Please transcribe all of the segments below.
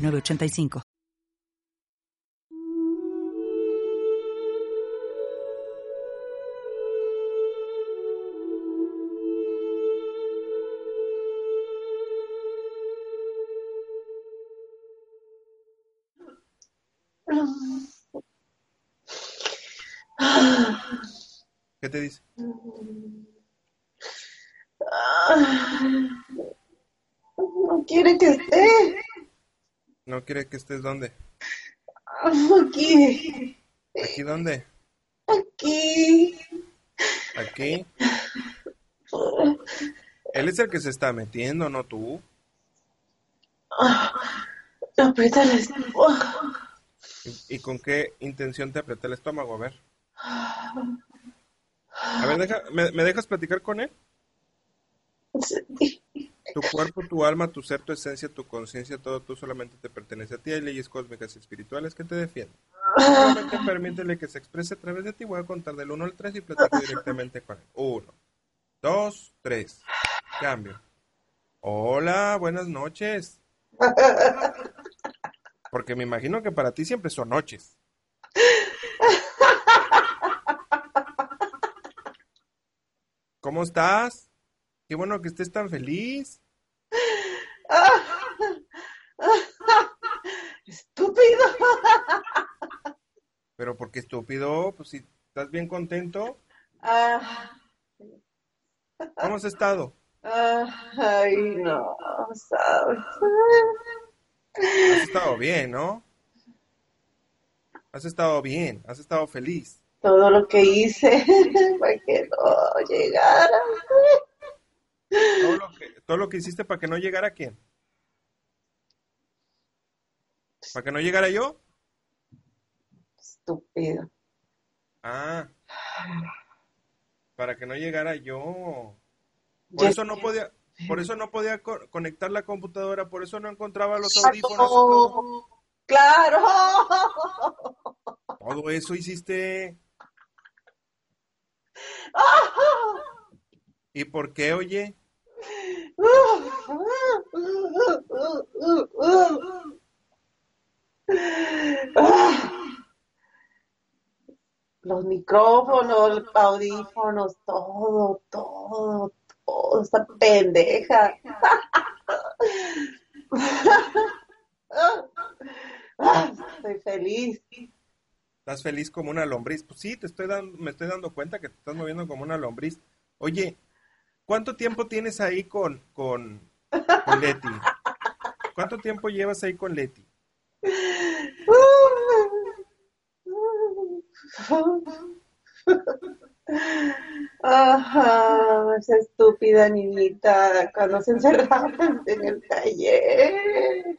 906985. ¿Qué te dice? No quiere que esté. ¿No quiere que estés dónde? Aquí. ¿Aquí dónde? Aquí. ¿Aquí? Él es el que se está metiendo, no tú. Aprieta el estómago. ¿Y, y con qué intención te aprieta el estómago? A ver. A ver, deja, ¿me, me dejas platicar con él? Sí. Tu cuerpo, tu alma, tu ser, tu esencia, tu conciencia, todo tú solamente te pertenece a ti. Hay leyes cósmicas y espirituales que te defienden. Solamente permítele que se exprese a través de ti. Voy a contar del 1 al 3 y platico directamente con él. 1, 2, 3. Cambio. Hola, buenas noches. Porque me imagino que para ti siempre son noches. ¿Cómo estás? Qué bueno que estés tan feliz. Estúpido. Pero ¿por qué estúpido? Pues si estás bien contento. Ah, ¿Cómo has estado? ah, Ay, no, sabes. Has estado bien, ¿no? Has estado bien, has estado feliz. Todo lo que hice para que no llegara. Todo lo que, todo lo que hiciste para que no llegara quién? ¿Para que no llegara yo? Estúpido. Ah, para que no llegara yo. Por eso no podía, por eso no podía co- conectar la computadora, por eso no encontraba los audífonos. todo. Claro. Todo eso hiciste. ¿Y por qué, oye? Los micrófonos, los audífonos, todo, todo, todo, esta pendeja. Estoy feliz. ¿Estás feliz como una lombriz? Pues sí, te estoy dando, me estoy dando cuenta que te estás moviendo como una lombriz. Oye, ¿cuánto tiempo tienes ahí con, con, con Leti? ¿Cuánto tiempo llevas ahí con Leti? Ajá, esa estúpida niñita cuando se encerraba en el taller.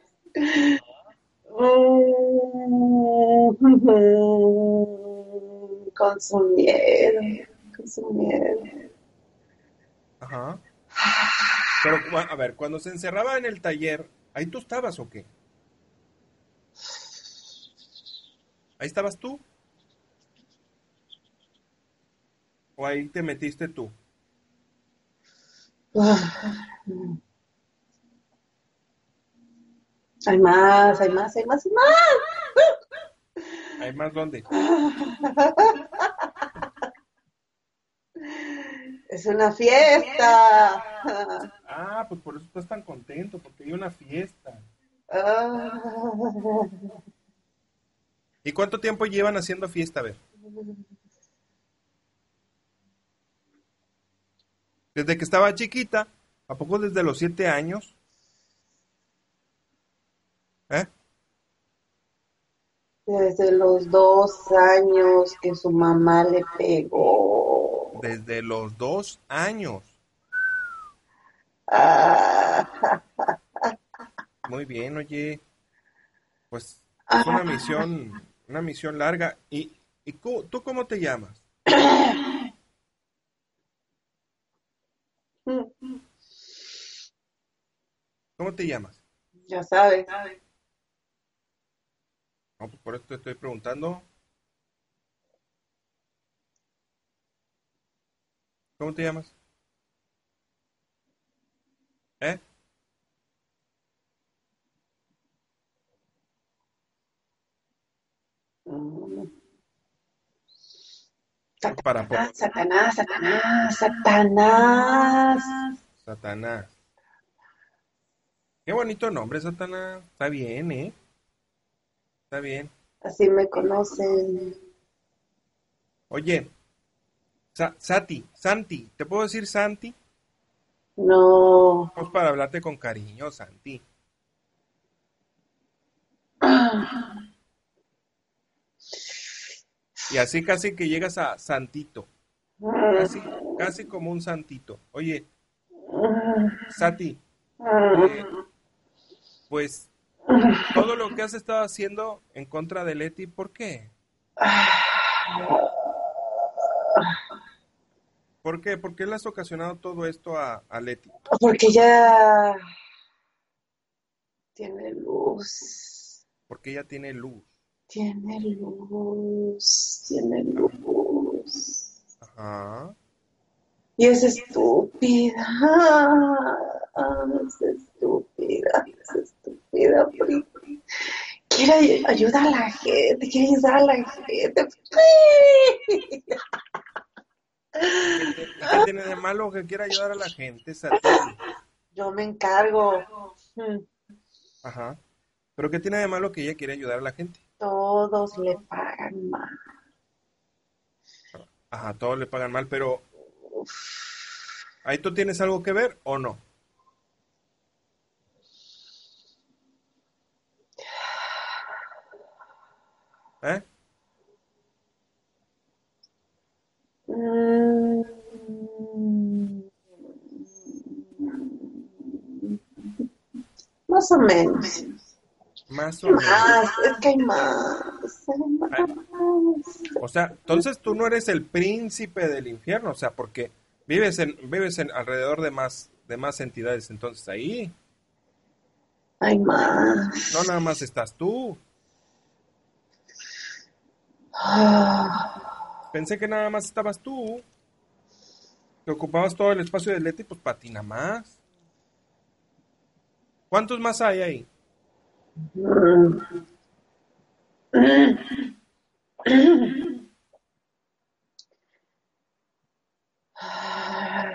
Mm, Con su miedo, con su miedo. Ajá. Pero, a ver, cuando se encerraba en el taller, ¿ahí tú estabas o qué? ¿Ahí estabas tú? ¿O ahí te metiste tú? Hay más, hay más, hay más, hay más. ¿Hay más dónde? Es una fiesta. Ah, pues por eso estás tan contento, porque hay una fiesta. Ah. ¿Y cuánto tiempo llevan haciendo fiesta? A ver. Desde que estaba chiquita, ¿a poco desde los siete años? ¿Eh? Desde los dos años que su mamá le pegó. Desde los dos años. Ah, Muy bien, oye. pues es una misión, una misión larga. ¿Y, y tú, tú cómo te llamas? ¿Cómo te llamas? Ya sabes. No, pues por eso te estoy preguntando. ¿Cómo te llamas? ¿Eh? Mm. Para Satanás, Satanás, Satanás. Satanás. Qué bonito nombre, Satanás. Está bien, ¿eh? Está bien. Así me conocen. Oye, Sa- Sati, Santi, ¿te puedo decir Santi? No. Pues para hablarte con cariño, Santi. Y así casi que llegas a Santito. Casi, casi como un santito. Oye, Sati, eh, pues todo lo que has estado haciendo en contra de Leti, ¿por qué? ¿Por qué? ¿Por qué le has ocasionado todo esto a, a Leti? Porque ya tiene luz. Porque ella tiene luz. Tiene luz. Tiene luz. Ajá. Y es estúpida. Es estúpida. Es estúpida. porque Quiere ay- ayudar a la gente. Quiere ayudar a la gente. ¿Qué, qué tiene de malo que quiera ayudar a la gente? Yo me encargo. Ajá. ¿Pero qué tiene de malo que ella quiere ayudar a la gente? Todos le pagan mal. Ajá, todos le pagan mal, pero ¿ahí tú tienes algo que ver o no? ¿Eh? Mm, Más o menos. Más o menos. Más, es que hay más. hay más. O sea, entonces tú no eres el príncipe del infierno, o sea, porque vives en vives en alrededor de más de más entidades, entonces ahí Hay más. no nada más estás tú. Pensé que nada más estabas tú. Que ocupabas todo el espacio de Leti, pues para ti nada más. ¿Cuántos más hay ahí?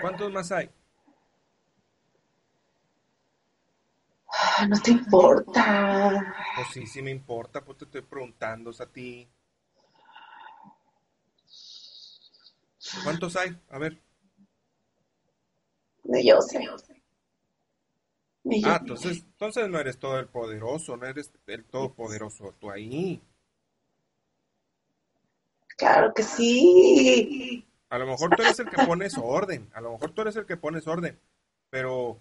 ¿Cuántos más hay? No te importa. Pues sí, sí me importa, pues te estoy preguntando a ti. ¿Cuántos hay? A ver. Ni yo sé. Yo Ah, entonces, entonces no eres todo el poderoso, no eres el todopoderoso tú ahí. Claro que sí. A lo mejor tú eres el que pones orden, a lo mejor tú eres el que pones orden, pero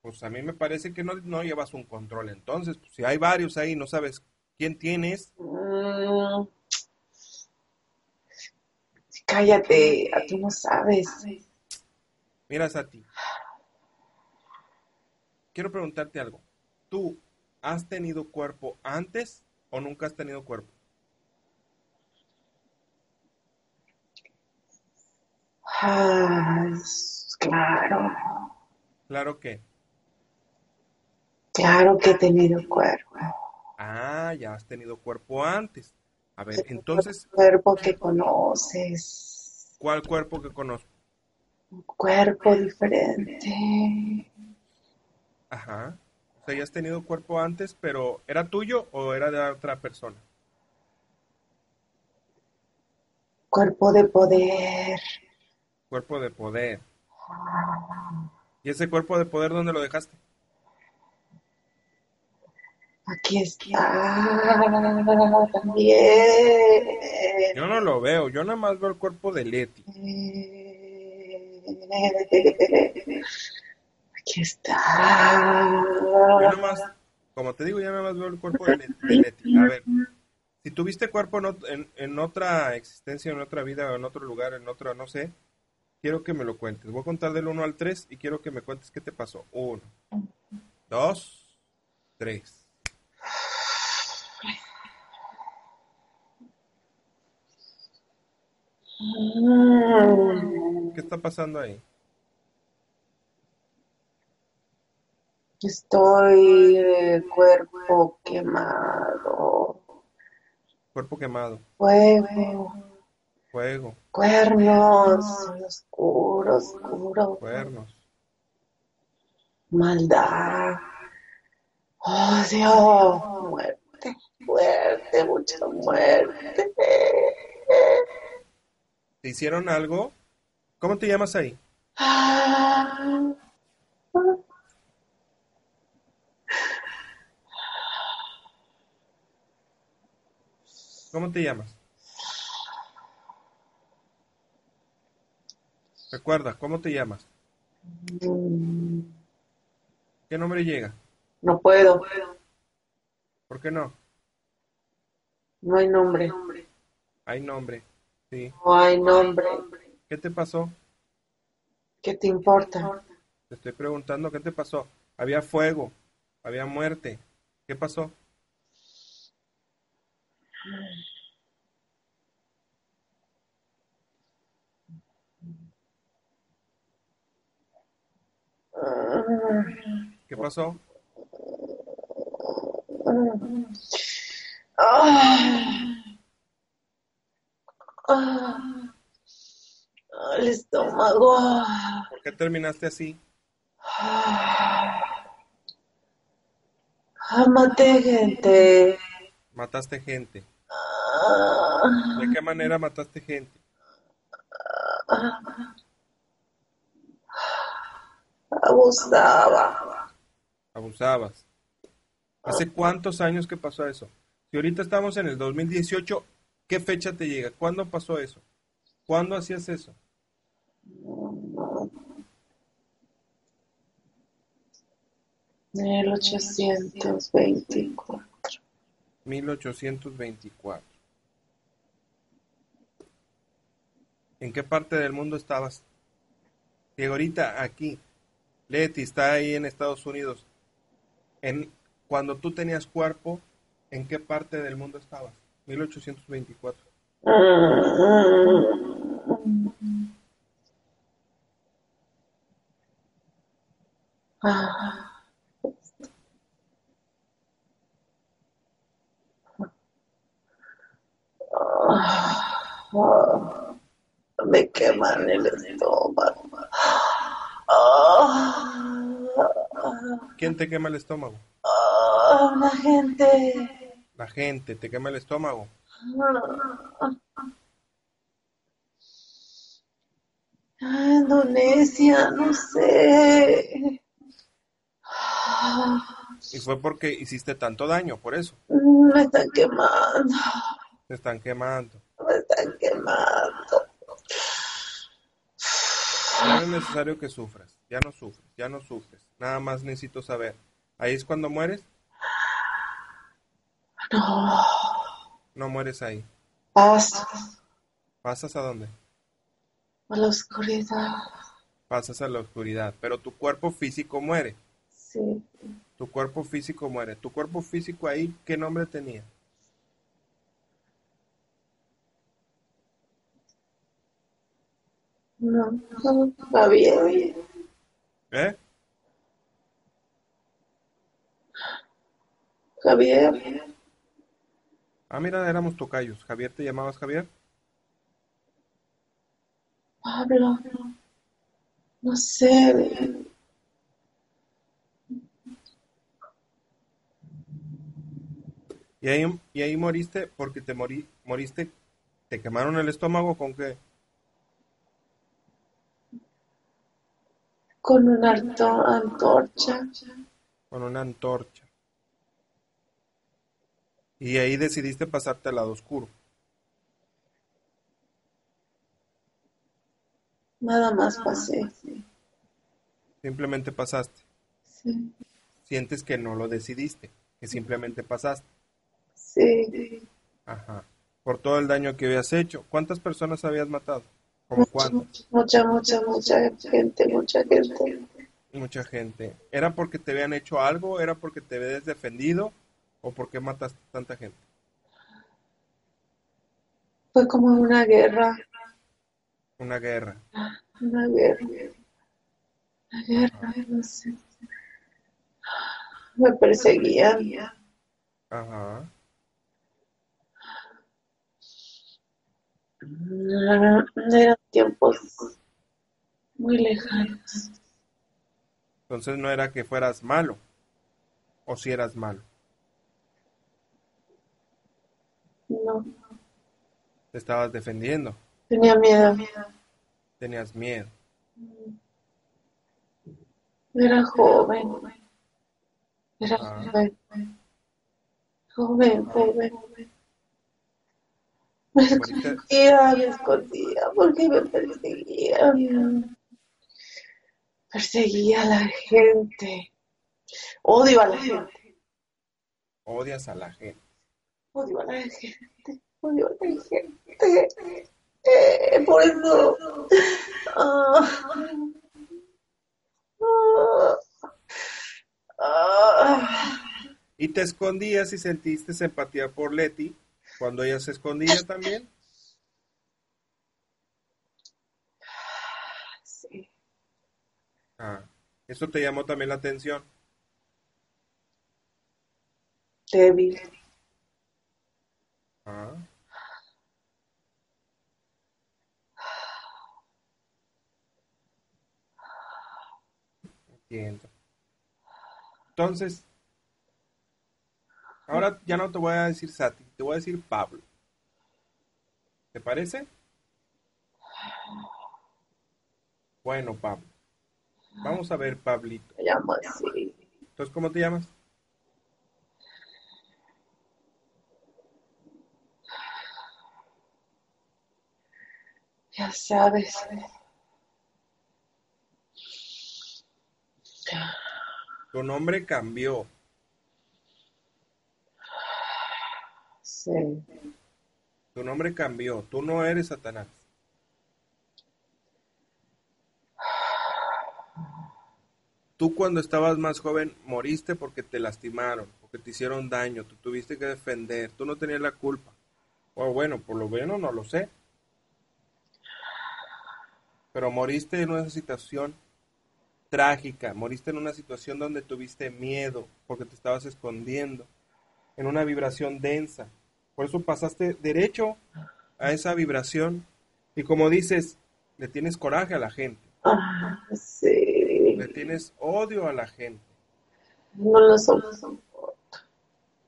pues a mí me parece que no, no llevas un control. Entonces, pues, si hay varios ahí, no sabes quién tienes, Mm. Cállate, a tú no sabes. miras a ti. Quiero preguntarte algo. ¿Tú has tenido cuerpo antes o nunca has tenido cuerpo? Ah, claro, Claro que. claro que he tenido cuerpo. Ah, ya has tenido cuerpo antes. A ver, entonces, Cuerpo que conoces. ¿cuál cuerpo que conozco? Un cuerpo diferente. Ajá. O sea, ya has tenido cuerpo antes, pero ¿era tuyo o era de otra persona? Cuerpo de poder. Cuerpo de poder. ¿Y ese cuerpo de poder dónde lo dejaste? Aquí está también. Yo no lo veo, yo nada más veo el cuerpo de Leti. Aquí está. Yo nada más, Como te digo, ya nada más veo el cuerpo de, Leti-. A ver, si tuviste cuerpo en, ot- en, en otra existencia, en otra vida, en otro lugar, en otra, no sé, quiero que me lo cuentes. Voy a contar del 1 al 3 y quiero que me cuentes qué te pasó. 1, 2, 3. ¿Qué está pasando ahí? Estoy de cuerpo quemado. Cuerpo quemado, Fuego. fuego, Cuernos. Oscuro, oscuro. cuernos. Maldad. Odio. Muerte. Muerte. Mucha muerte. ¿Te hicieron algo? ¿Cómo te llamas ahí? Ah. ¿Cómo te llamas? Recuerda, ¿cómo te llamas? ¿Qué nombre llega? No puedo. ¿Por qué no? No hay nombre. Hay nombre. Sí. No hay nombre. ¿Qué te pasó? ¿Qué te importa? Te estoy preguntando, ¿qué te pasó? Había fuego, había muerte. ¿Qué pasó? ¿Qué pasó? Ah. El estómago. ¿Por qué terminaste así? Ah, maté gente. Mataste gente. Ah, ¿De qué manera mataste gente? abusaba. Abusabas. ¿Hace cuántos años que pasó eso? Si ahorita estamos en el 2018, ¿qué fecha te llega? ¿Cuándo pasó eso? ¿Cuándo hacías eso? Mil ochocientos veinticuatro. 1824. ¿En qué parte del mundo estabas? Que ahorita aquí, Leti está ahí en Estados Unidos. En, cuando tú tenías cuerpo, ¿en qué parte del mundo estabas? 1824. Ah, me queman el estómago. Ah, ¿Quién te quema el estómago? ah, la gente. La gente te quema el estómago. Ah, Indonesia, no sé. Y fue porque hiciste tanto daño, por eso. Me están quemando, Te están quemando. me están quemando. No es necesario que sufras. Ya no sufres, ya no sufres. Nada más necesito saber. ¿Ahí es cuando mueres? No, No mueres ahí. paso ¿Pasas a dónde? a la oscuridad. Pasas a la oscuridad. Pero tu cuerpo físico muere. Sí, Tu cuerpo físico muere. Tu cuerpo físico ahí, ¿qué nombre tenía? no, no. ¿Eh? Javier, Ah, mira, éramos tocayos. Javier, ¿te llamabas Javier? Pablo, no sé. Y ahí, y ahí moriste porque te morí, moriste, te quemaron el estómago con qué? Con una anto- antorcha. Con una antorcha. Y ahí decidiste pasarte al lado oscuro. Nada más pasé. Simplemente pasaste. Sí, Sientes que no lo decidiste. que simplemente pasaste. Sí. Ajá. Por todo el daño que habías hecho. ¿Cuántas personas habías matado? ¿Como cuántas? Mucha, mucha, mucha gente, mucha gente. Mucha gente. ¿Era porque te habían hecho algo? ¿Era porque te habías defendido? ¿O por qué mataste tanta gente? Fue como una guerra, Una guerra. una guerra. Una guerra, no sé. Me perseguían. Ajá. Eran tiempos muy lejanos. Entonces no era que fueras malo. O si eras malo. No, Te estabas defendiendo. tenía miedo. Tenías miedo. Era joven. Era Ah. joven. Joven, joven. Me escondía, me escondía, porque me perseguían. Perseguía a la gente. Odio a la gente. Odias a la gente. Odio a la gente. Odio a la gente. Eh, por eso. Ah. Ah. Ah. Y te escondías y sentiste empatía por Leti cuando ella se escondía también. Sí. Ah, eso te llamó también la atención. Débil. Entiendo. Entonces, ahora ya no te voy a decir Sati, te voy a decir Pablo. ¿Te parece? Bueno, Pablo. Vamos a ver, Pablito. Me llamo así. Entonces, ¿cómo te llamas? Ya sabes. Tu nombre cambió. Sí. Tu nombre cambió. Tú no eres Satanás. Tú cuando estabas más joven moriste porque te lastimaron, porque te hicieron daño, tú tuviste que defender, tú no tenías la culpa. O bueno, por lo menos no lo sé. Pero moriste en una situación trágica, moriste en una situación donde tuviste miedo porque te estabas escondiendo, en una vibración densa. Por eso pasaste derecho a esa vibración y como dices, le tienes coraje a la gente, Ah, sí. le tienes odio a la gente, No lo soporto.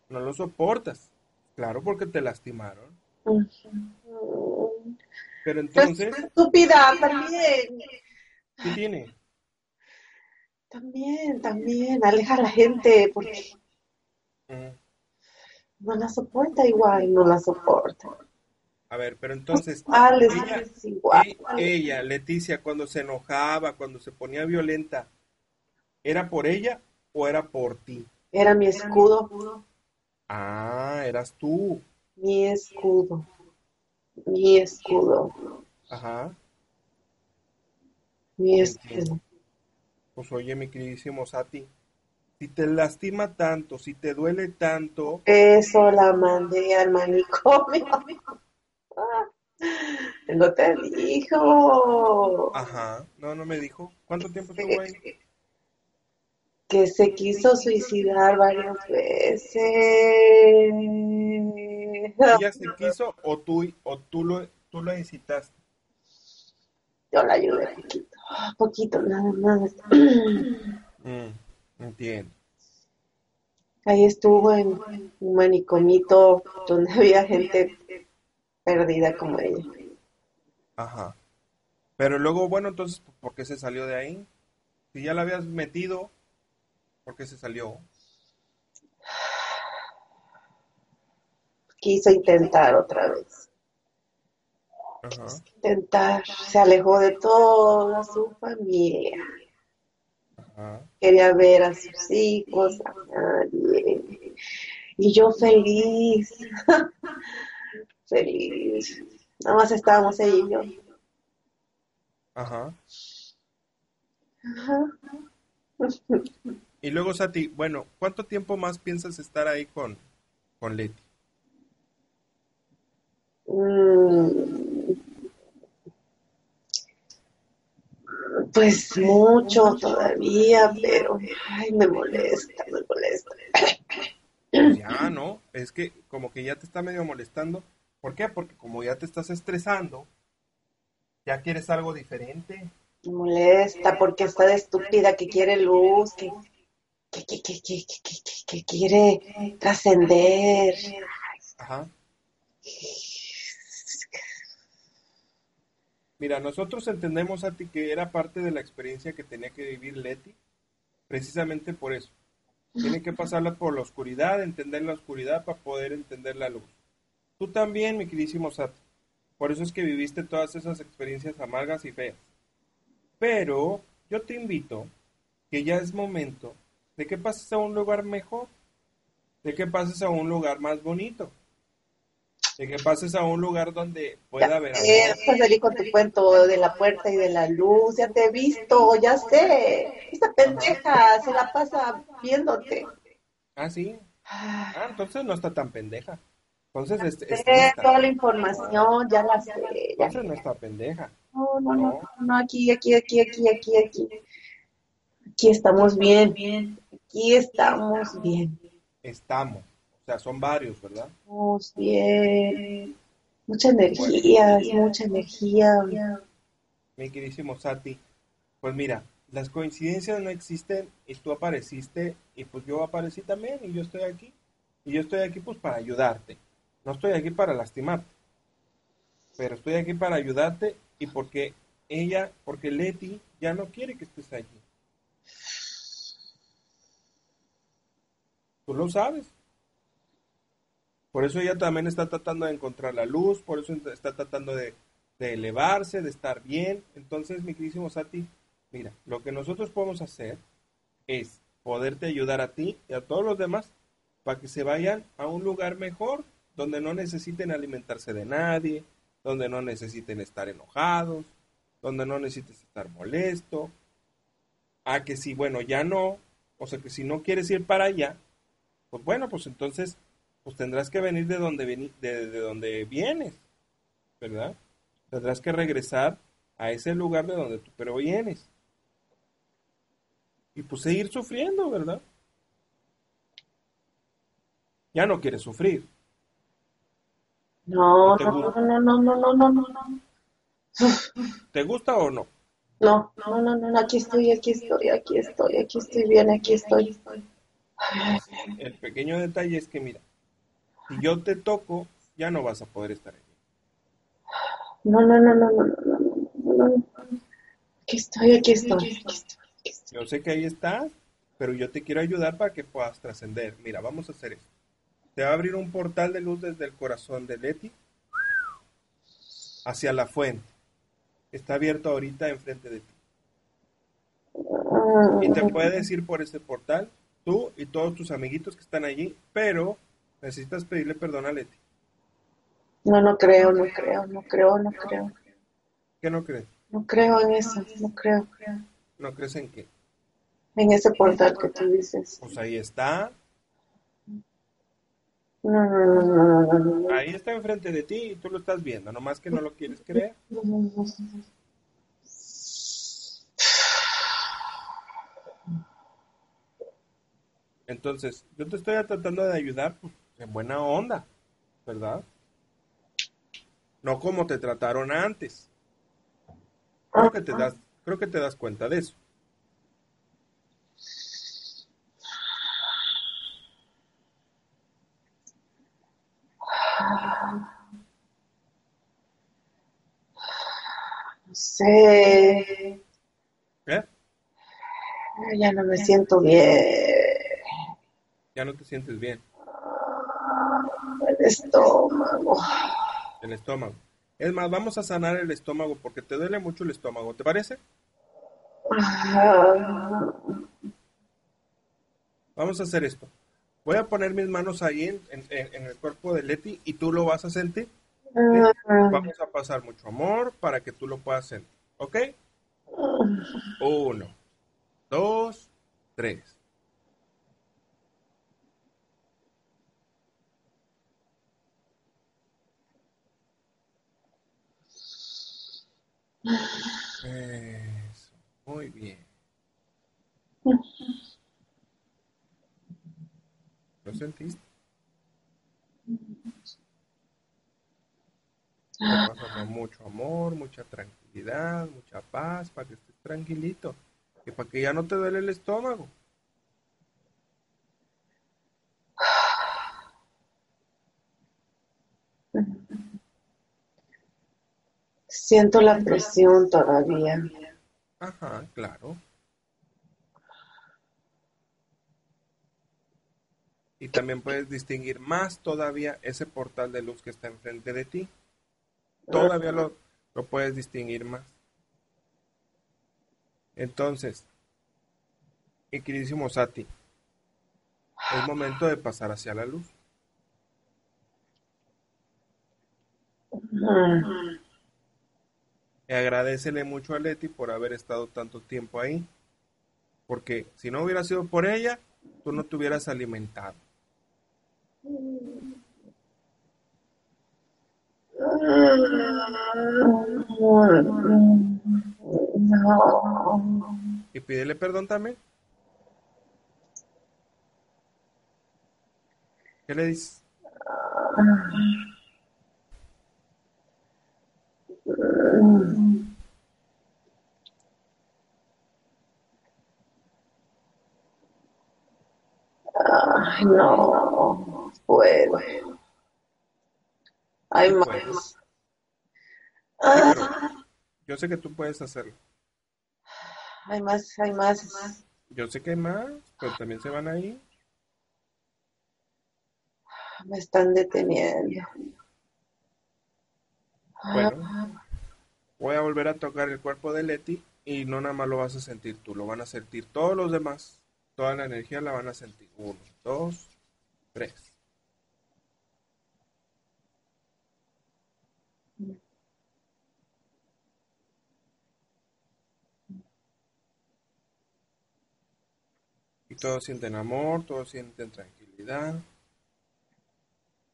no lo soportas. Claro, porque te lastimaron. Ujú. Pero Es entonces, estúpida también. ¿qué tiene? También, también. Aleja a la gente porque Mm, no la soporta igual, no la soporta. A ver, pero entonces, Igual, es, ella, es igual. e- ella, Leticia, cuando se enojaba, cuando se ponía violenta, ¿era por ella o era por ti? Era mi escudo, Ah, eras tú. mi escudo, mi escudo, Ajá. mi escudo. Pues oye, mi queridísimo Sati, si te lastima tanto, si te duele tanto, Eso la mandé al manicomio. No te dijo ajá, no, no me dijo. ¿Cuánto tiempo estuvo ahí? que se quiso suicidar varias veces. ¿Ella se quiso o tú, o tú lo, tú lo incitaste? Yo la ayudé poquito, poquito, nada más. Mm, entiendo. Ahí estuvo en un manicomito donde había gente perdida como ella. Ajá. Pero luego, bueno, entonces, ¿por qué se salió de ahí? Si ya la habías metido, ¿por qué se salió? Quiso intentar otra vez. Intentar. Se alejó de toda su familia. Ajá. quería ver a sus hijos, a nadie. Y yo feliz, feliz. Nada más estábamos ella y yo. Ajá. Ajá. Y luego, Sati, bueno, ¿cuánto tiempo más piensas estar ahí con, con Leti? Mm, Pues mucho todavía, pero ay, me molesta, me molesta. Pues ya, ¿no? Es que como que ya te está medio molestando. ¿Por qué? Porque como ya te estás estresando, ya quieres algo diferente. Me molesta porque está de estúpida que quiere luz, que, que, que, que, que, que, que- que- que quiere trascender. Ajá. Mira, nosotros entendemos a ti que era parte de la experiencia que tenía que vivir Leti, precisamente por eso. Tiene que pasarla por la oscuridad, entender la oscuridad para poder entender la luz. Tú también, mi queridísimo Sati. Por eso es que viviste todas esas experiencias amargas y feas. Pero yo te invito que ya es momento de que pases a un lugar mejor, de que pases a un lugar más bonito, de que pases a un lugar donde pueda haber amor. Eh, vas a salir con tu cuento de la puerta y de la luz, ya te he visto, ya sé. Esta pendeja se la pasa viéndote. Ah, sí. Ah, Ah, entonces no está tan pendeja. Entonces es, es toda la información, ya la sé. ya. Entonces no está pendeja. No, no, no, no, aquí, aquí, aquí, aquí, aquí, aquí. Aquí estamos bien, aquí estamos bien, Estamos. O sea, son varios, ¿verdad? estamos bien. Mucha energía, mucha energía. Mi queridísimo Sati. Pues mira, las coincidencias no existen y tú apareciste y pues yo aparecí también y yo estoy aquí. Y yo estoy aquí pues para ayudarte. No estoy aquí para lastimarte. Pero estoy aquí para ayudarte y porque ella, porque Leti ya no quiere que estés allí. Tú lo sabes. Por eso ella también está tratando de encontrar la luz, por eso está tratando de, elevarse, de estar bien. Entonces, mi queridísimo Sati, mira, lo que nosotros podemos hacer es poderte ayudar a ti y a todos los demás para que se vayan a un lugar mejor, donde no necesiten alimentarse de nadie, donde no necesiten estar enojados, donde no necesites estar molesto. A que si, bueno, ya no, o sea que si no quieres ir para allá, pues bueno, pues entonces pues tendrás que venir de donde, veni- de, de donde vienes, ¿verdad? Tendrás que regresar a ese lugar de donde tú pero vienes. Y pues seguir sufriendo, ¿verdad? Ya no quieres sufrir. No, ¿No no, no, no, no, no, no, no. ¿Te gusta o no? No, no, no, no, aquí estoy, aquí estoy, aquí estoy, aquí estoy bien, aquí estoy. El pequeño detalle es que, mira, si yo te toco, ya no vas a poder estar allí. No, no, no, no, no, no, no. Aquí estoy, aquí estoy, aquí Yo sé que ahí estás, pero yo te quiero ayudar para que puedas trascender. Mira, vamos a hacer esto. Te va a abrir un portal de luz desde el corazón de Leti hacia la fuente. Está abierto ahorita enfrente de ti. Y te puedes ir por ese portal, tú y todos tus amiguitos que están allí, pero necesitas pedirle perdón a Leti. No, no creo, no creo, no creo, no creo. ¿Qué no crees? No creo en eso, no creo. ¿No crees en qué? En ese portal que tú dices. Pues ahí está, No, no, no, no, no, ahí está enfrente de ti y tú lo estás viendo, nomás que no lo quieres creer. no, no, no. Entonces, yo te estoy tratando de ayudar pues, en buena onda, ¿verdad? No como te trataron antes. Creo que te das, creo que te das cuenta de eso. No sé. ¿Eh? Ya no me siento bien. Ya no te sientes bien. El estómago. El estómago. Es más, vamos a sanar el estómago porque te duele mucho el estómago, ¿te parece? Ah, Vamos a hacer esto. Voy a poner mis manos ahí en, en- en- en el cuerpo de Leti y tú lo vas a sentir. Vamos a pasar mucho amor para que tú lo puedas sentir. ¿Ok? Uno, dos, tres. Eso, muy bien. ¿Lo sentiste? Te pasando mucho amor, mucha tranquilidad, mucha paz, para que estés tranquilito. Y para que ya no te duele el estómago. Siento la presión todavía. Ajá, claro. Y también puedes distinguir más todavía ese portal de luz que está enfrente de ti. Todavía lo, lo puedes distinguir más. Entonces, mi queridísimo Sati, es momento de pasar hacia la luz. Mm. Agradecele mucho a Leti por haber estado tanto tiempo ahí. Porque si no hubiera sido por ella, tú no te hubieras alimentado. Y pídele perdón también. ¿Qué le dices? Ay, no puedo. Hay más. Ah, yo sé que tú puedes hacerlo. hay más, hay más. Yo sé que hay más, pero también se van ahí. Me están deteniendo. Bueno, voy a volver a tocar el cuerpo de Leti y no nada más lo vas a sentir tú, lo van a sentir todos los demás. Toda la energía la van a sentir. Uno, dos, tres. Y todos sienten amor, todos sienten tranquilidad.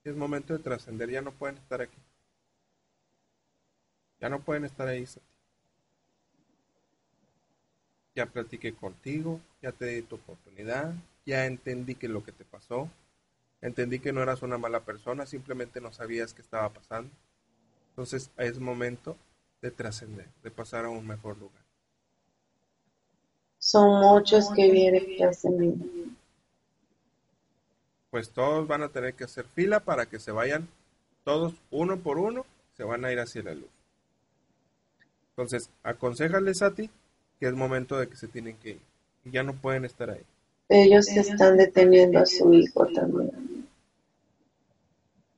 Es momento de trascender, ya no pueden estar aquí. Ya no pueden estar ahí. Sati. Ya platiqué contigo, ya te di tu oportunidad, ya entendí que lo que te pasó, entendí que no eras una mala persona, simplemente no sabías qué estaba pasando. Entonces es momento de trascender, de pasar a un mejor lugar. Son muchos que vienen tras de mí. Pues todos van a tener que hacer fila para que se vayan, todos uno por uno, se van a ir hacia la luz. Entonces, aconsejales a ti que es momento de que se tienen que ir. Y ya no pueden estar ahí. Ellos están deteniendo a su hijo también.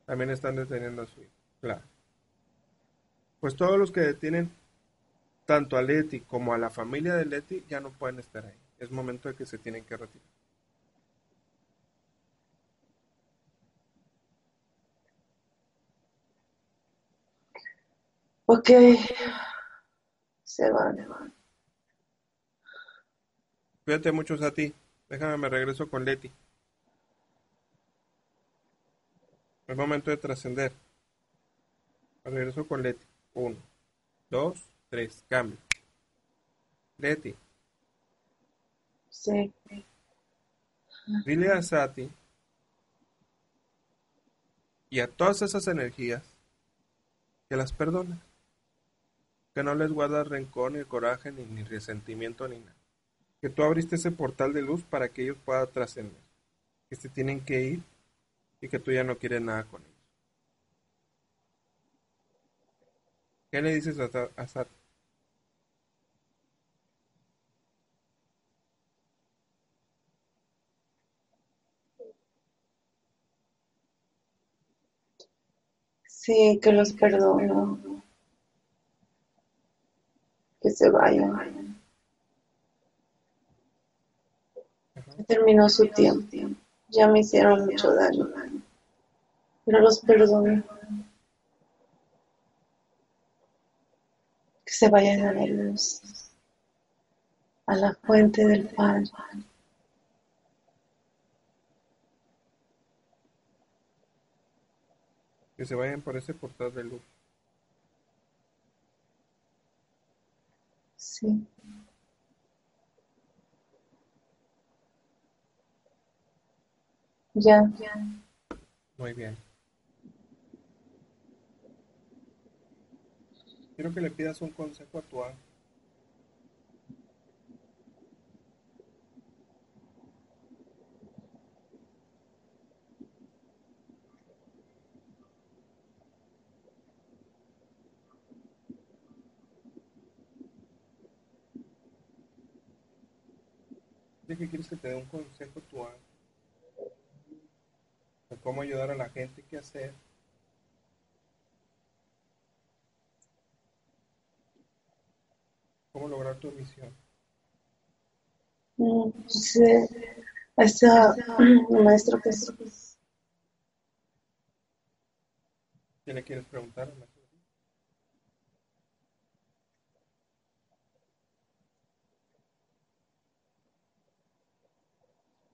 También están deteniendo a su hijo. Claro. Pues todos los que detienen tanto a Leti como a la familia de Leti ya no pueden estar ahí. Es momento de que se tienen que retirar. Ok, se van. Cuídate mucho a ti. Déjame, me regreso con Leti. Es momento de trascender. Me regreso con Leti. Uno, dos, tres. Cambio. Leti, Sí. dile a Sati y a todas esas energías que las perdones. Que no les guardas rencor, ni coraje, ni, resentimiento, ni nada. Que tú abriste ese portal de luz para que ellos puedan trascender. Que se tienen que ir y que tú ya no quieres nada con ellos. ¿Qué le dices a, a Sati? Sí, que los perdono. Que se vayan. Terminó su tiempo. Ya me hicieron mucho daño. Pero los perdono. Que se vayan a la luz, a la fuente del Padre. Que se vayan por ese portal de luz. Sí. Ya. Muy bien. Quiero que le pidas un consejo a tu ángel. Quieres que te dé un consejo tu ángel? De cómo ayudar a la gente, qué hacer. ¿Cómo lograr tu misión? Sí. Esa maestro que es ¿Qué le quieres preguntar? maestro?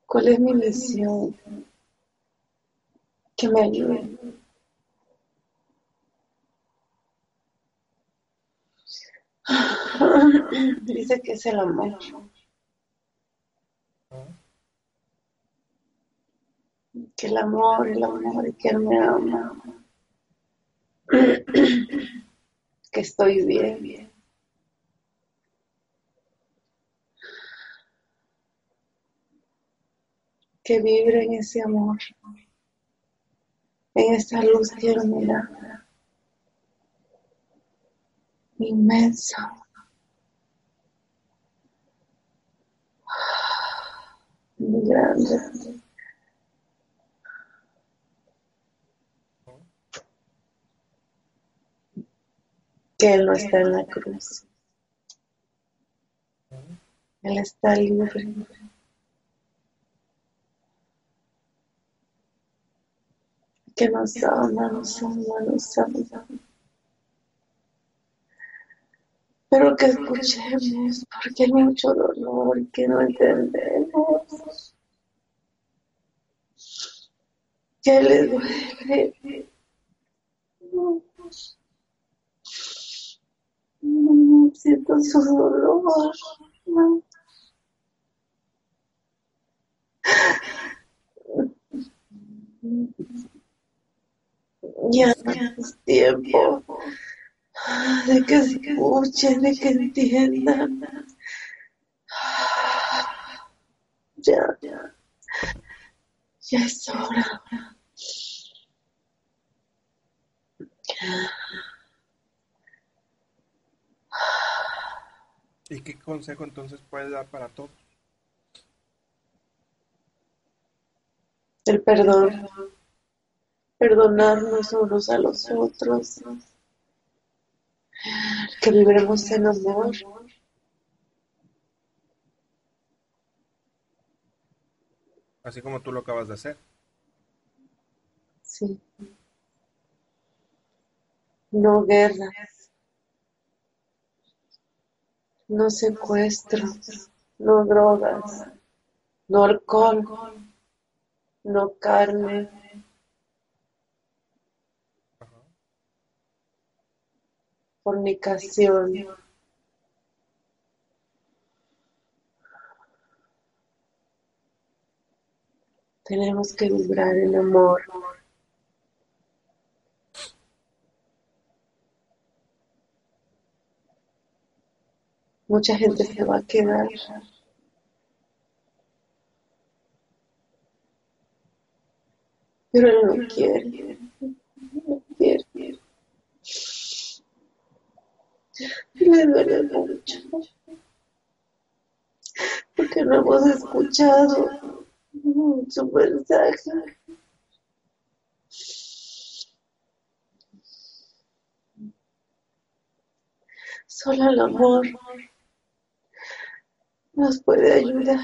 ¿Cuál es mi misión? Que me ayude. Dice que es el amor, que el amor, el amor, que él me ama, que estoy bien. Que vibre en ese amor, en esa luz que da, inmensa. muy grande. Que Él no está en la cruz. Él está libre. Que nos ama, nos ama, nos ama. Pero que escuchemos, porque hay mucho dolor que no entendemos. Que le duele. Siento su dolor. Ya es tiempo de que escuchen, de que entiendan. Ya, ya, ya es hora. ¿Y qué consejo entonces puedes dar para todos? El perdón, perdonarnos unos a los otros, que viviremos en amor, Así como tú lo acabas de hacer. sí. No guerras, no secuestros, no drogas, no alcohol, no carne, Ajá. Fornicación, tenemos que vibrar en amor. Mucha gente se va a quedar. Pero no quiere. No quiere. Y le duele mucho. Porque no hemos escuchado su mensaje. Solo el amor nos puede ayudar.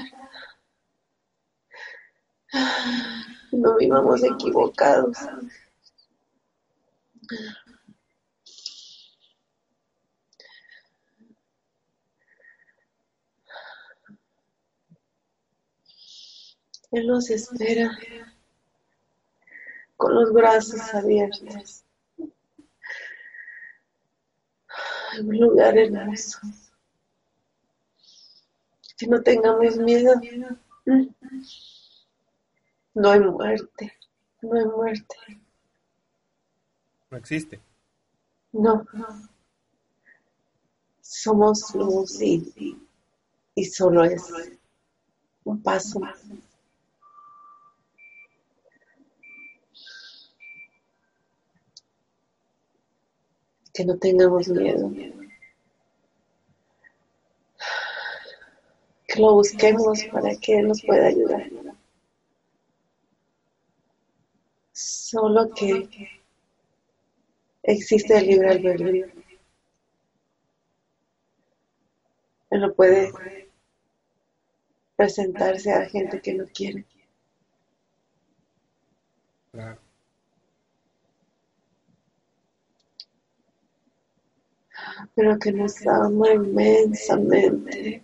no vivamos equivocados. Él nos espera con los brazos abiertos. En un lugar hermoso. Que no tengamos miedo. No hay muerte. No hay muerte. No existe. No. Somos luz y, y solo es un paso más. Que no tengamos miedo. Que lo busquemos para que Él nos pueda ayudar. Solo que existe el libre albedrío. Él no puede presentarse a gente que no quiere. Claro. Pero que nos ama inmensamente.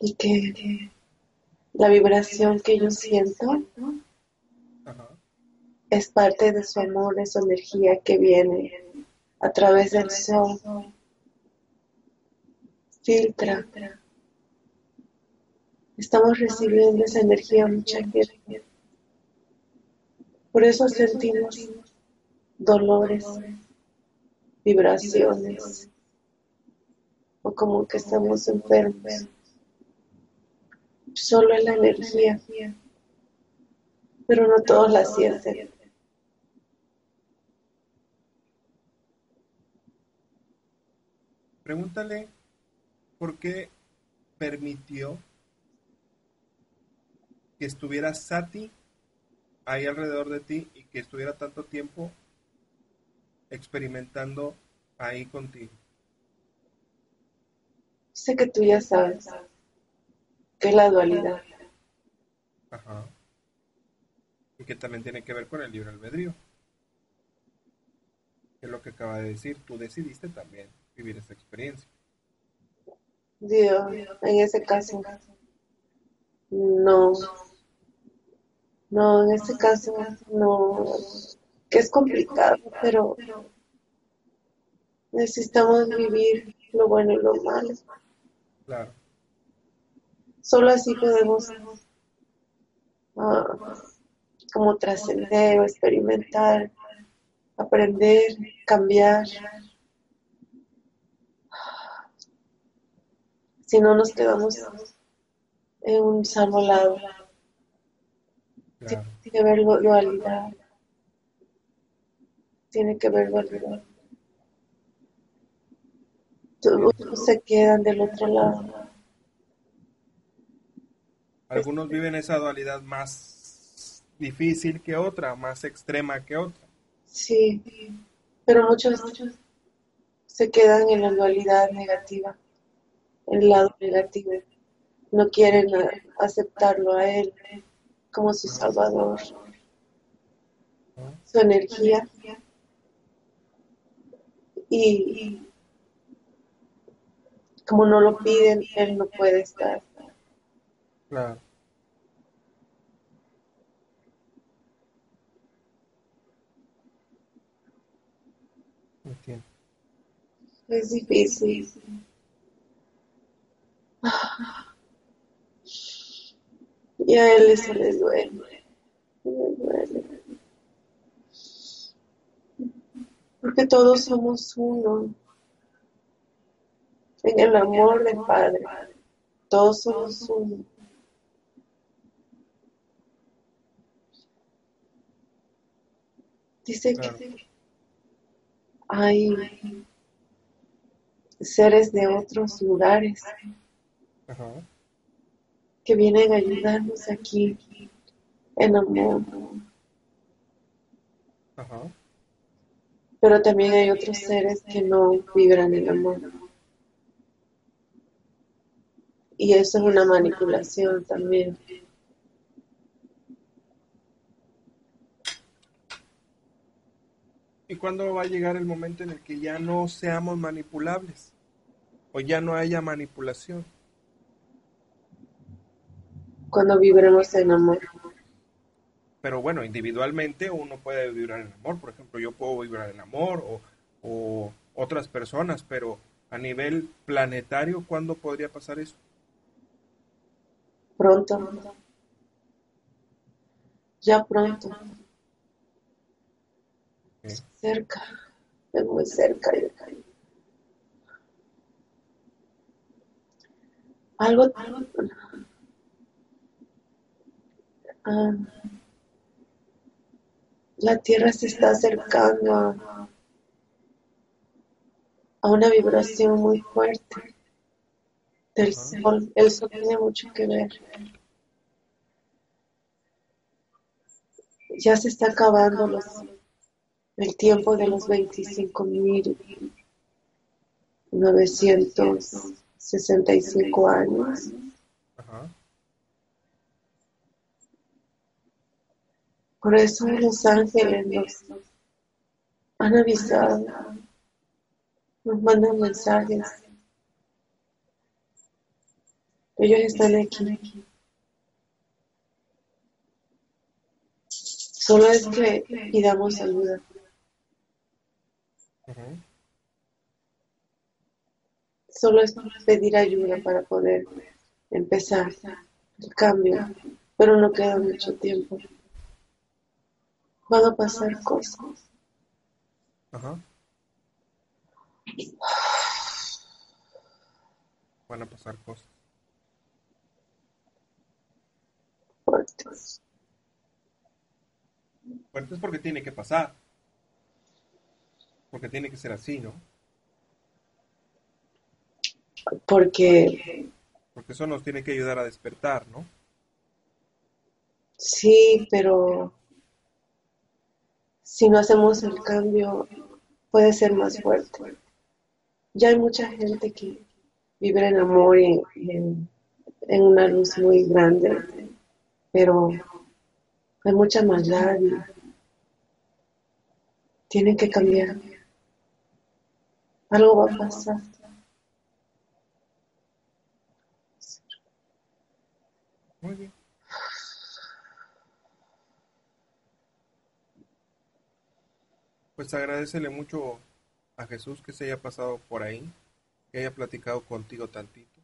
Y que la vibración que yo siento es parte de su amor, de su energía que viene a través del sol. Filtra. Estamos recibiendo esa energía mucha gente. Por eso sentimos dolores, vibraciones, o como que estamos enfermos. Solo es la energía, pero no todos la sienten. Pregúntale por qué permitió que estuviera Sati ahí alrededor de ti y que estuviera tanto tiempo experimentando ahí contigo. Sé que tú ya sabes que es la dualidad. Ajá. Y que también tiene que ver con el libre albedrío. es lo que acaba de decir, tú decidiste también vivir esta experiencia. Dios, en ese caso, no. No, en ese caso, no. Que es complicado, pero necesitamos vivir lo bueno y lo malo. Claro. Solo así podemos uh, como trascender o experimentar, aprender, cambiar. Si no nos quedamos en un solo lado. Tiene que haber dualidad. Tiene que haber dualidad. Todos se quedan del otro lado. Algunos viven esa dualidad más difícil que otra, más extrema que otra. Sí, pero muchos se quedan en la dualidad negativa el lado negativo. No quieren aceptarlo a Él como su Salvador. Su energía. Y como no lo piden, Él no puede estar. Claro. Es difícil. Y a él se le duele. Le duele. Porque todos somos uno. En el amor del Padre. Todos somos uno. Dice que hay seres de otros lugares que vienen a ayudarnos aquí en amor. Ajá. Pero también hay otros seres que no vibran en amor. Y eso es una manipulación también. ¿Y cuándo va a llegar el momento en el que ya no seamos manipulables? O ya no haya manipulación. Cuando vibremos en amor. Pero bueno, individualmente uno puede vibrar en amor. Por ejemplo, yo puedo vibrar en amor o, o otras personas, pero a nivel planetario, ¿cuándo podría pasar eso? Pronto. Ya pronto. Cerca. Es muy cerca. ya. Algo. Ah, la Tierra se está acercando a, a una vibración muy fuerte del Sol. El Sol tiene mucho que ver. Ya se está acabando los, el tiempo de los 25.965 años. Ajá. Por eso los ángeles nos han avisado, nos mandan mensajes. Ellos están aquí. Solo es que pidamos ayuda. Solo es pedir ayuda para poder empezar el cambio. Pero no queda mucho tiempo. Van a pasar cosas. Ajá. Van a pasar cosas. fuertes. Fuertes porque tiene que pasar. Porque tiene que ser así, ¿no? Porque Porque eso nos tiene que ayudar a despertar, ¿no? sí, pero si no hacemos el cambio, puede ser más fuerte. Ya hay mucha gente que vive en amor y en, en una luz muy grande, pero hay mucha maldad y tienen que cambiar. Algo va a pasar. Muy bien. Pues agradecele mucho a Jesús que se haya pasado por ahí, que haya platicado contigo tantito,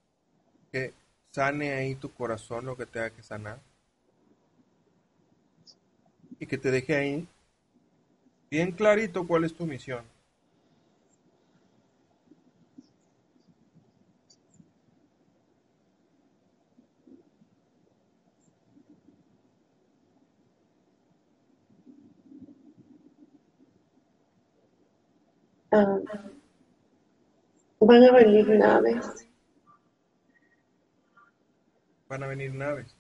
que sane ahí tu corazón lo que tenga que sanar y que te deje ahí bien clarito cuál es tu misión. Ah, van a venir naves, Van a venir naves.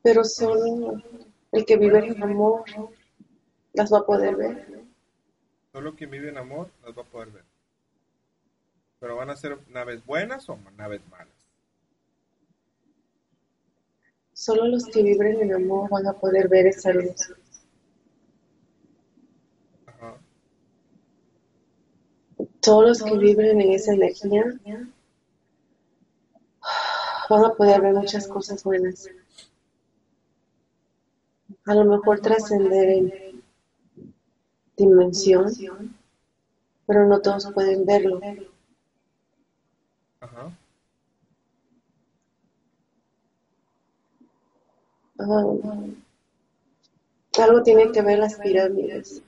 pero solo el que vive en amor las va a poder ver. Solo quien vive en amor las va a poder ver. Pero van a ser naves buenas o naves malas. Solo los que viven en amor van a poder ver esa luz. Ajá. Todos los que viven en esa energía van a poder ver muchas cosas buenas. A lo mejor trascender en dimensión, pero no todos pueden verlo. Ajá. Ah, algo tiene que ver las pirámides.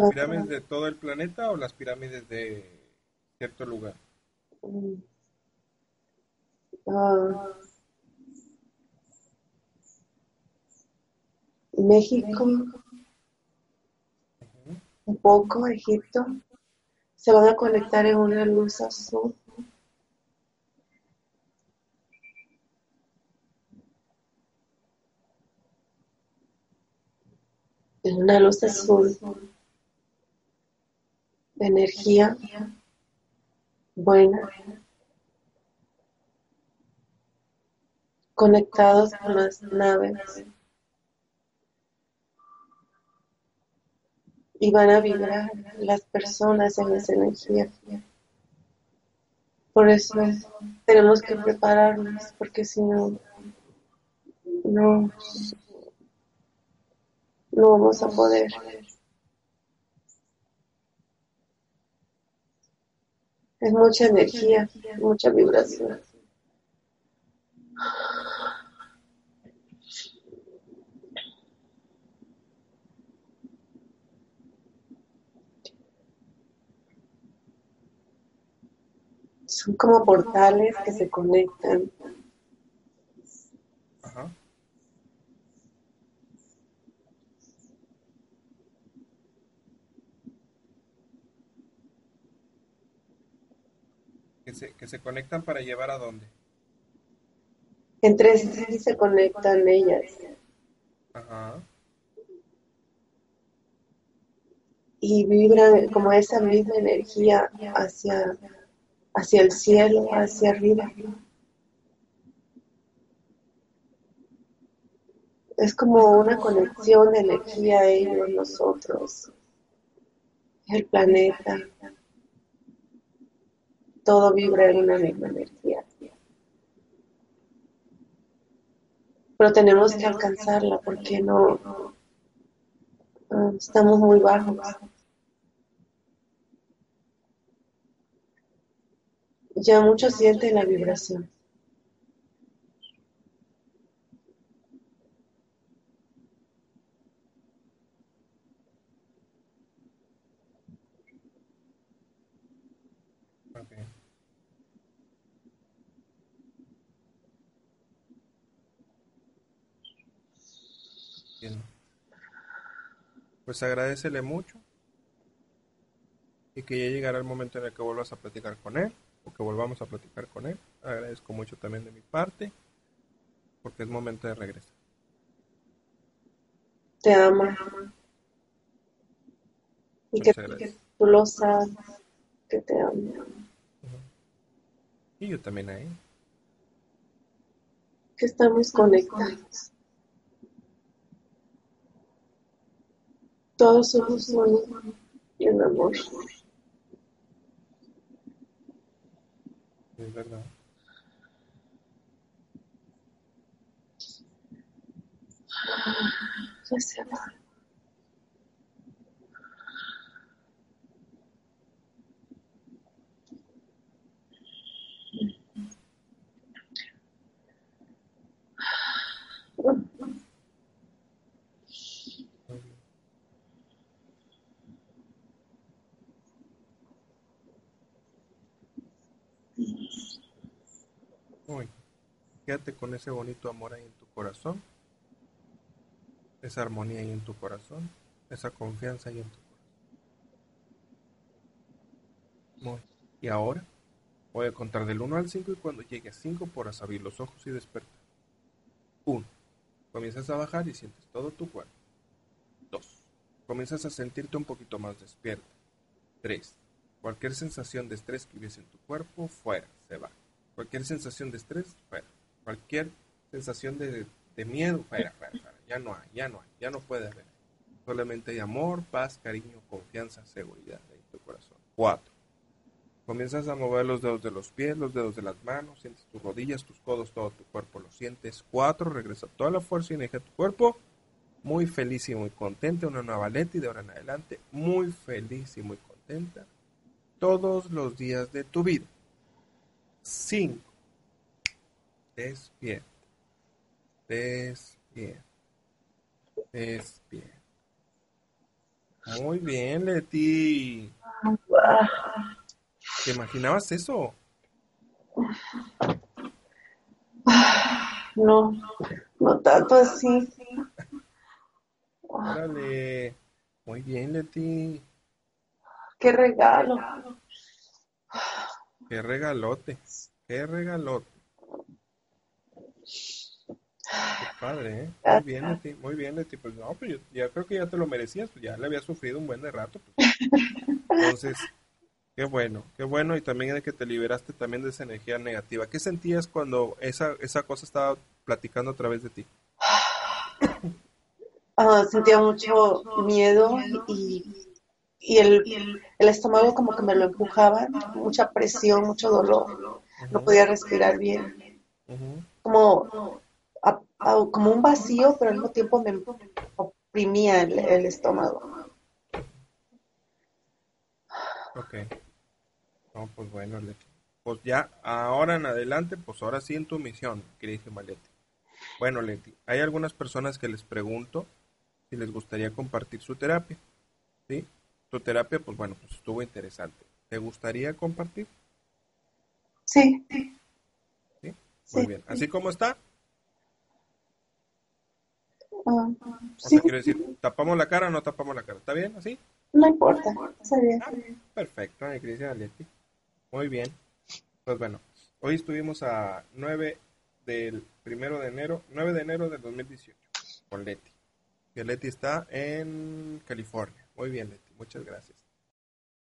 ¿Las pirámides de todo el planeta o las pirámides de cierto lugar? Mm. Ah, México, un poco, Egipto, se van a conectar en una luz azul. En una luz azul energía buena, conectados con las naves y van a vibrar las personas en esa energía. Por eso tenemos que prepararnos, porque si no, no, no vamos a poder. Es mucha energía, mucha vibración. Son como portales que se conectan. Ajá. Que se, que se conectan para llevar a dónde. Entre sí se conectan ellas. Ajá. Y vibran como esa misma energía hacia, hacia el cielo, hacia arriba. Es como una conexión de energía ellos, nosotros, el planeta. Todo vibra en una misma energía. Pero tenemos que alcanzarla porque no ah, estamos muy bajos. Ya muchos sienten la vibración. Ok. Bien. Pues agradecele mucho y que ya llegará el momento en el que vuelvas a platicar con él o que volvamos a platicar con él. Agradezco mucho también de mi parte porque es momento de regresar. Te ama. Y que, tú lo sabes, que te ama. Y yo también ahí. Que estamos conectados. Todos somos uno y en amor. Es verdad. Ya se va. Muy. Quédate con ese bonito amor ahí en tu corazón, esa armonía ahí en tu corazón, esa confianza ahí en tu corazón. Y ahora voy a contar del 1 al 5 y cuando llegue a 5 podrás abrir los ojos y despertar. 1. Comienzas a bajar y sientes todo tu cuerpo. 2. Comienzas a sentirte un poquito más despierto. 3. Cualquier sensación de estrés que hubiese en tu cuerpo, fuera, se va. Cualquier sensación de estrés, fuera. Cualquier sensación de, de miedo. Ya no hay, ya no hay, ya no puede haber. Solamente hay amor, paz, cariño, confianza, seguridad en tu corazón. 4. Comienzas a mover los dedos de los pies, los dedos de las manos, sientes tus rodillas, tus codos, todo tu cuerpo lo sientes. 4. Regresa toda la fuerza y energía a tu cuerpo. Muy feliz y muy contenta, una nueva Leti de ahora en adelante. Muy feliz y muy contenta todos los días de tu vida. 5. Despierta. Despierta. Despierta. Muy bien, Leti. ¿Te imaginabas eso? No, no tanto así. Órale. Muy bien, Leti. qué regalo. Qué regalote, qué regalote. Qué padre, ¿eh? Muy bien, Leti, muy bien, Leti. Pues no, pues yo ya creo que ya te lo merecías, pues ya le había sufrido un buen de rato. pues. Entonces, qué bueno, qué bueno. Y también de que te liberaste también de esa energía negativa. ¿Qué sentías cuando esa, esa cosa estaba platicando a través de ti? Ah, sentía mucho miedo y, y el, el estómago como que me lo empujaba, mucha presión, mucho dolor. No podía respirar bien. Ujú. Como, a- a- como un vacío, pero al mismo tiempo me oprimía el, el estómago. Ok. No, pues bueno, Leti. Pues ya, ahora en adelante, pues ahora sí en tu misión, queridísima Leti. Bueno, Leti, hay algunas personas que les pregunto si les gustaría compartir su terapia. ¿Sí? Tu terapia, pues bueno, pues estuvo interesante. ¿Te gustaría compartir? Sí, ¿Sí? Muy sí. bien. Así como está, Ah, o sí, sea, quiero decir, ¿tapamos la cara o no tapamos la cara? ¿Está bien así? no importa, está bien. Ah, perfecto, mi querida Leti. Muy bien. Pues bueno, hoy estuvimos a 9 del primero de enero, 9 de enero del 2018 con Leti. Que Leti está en California. Muy bien, Leti. Muchas gracias.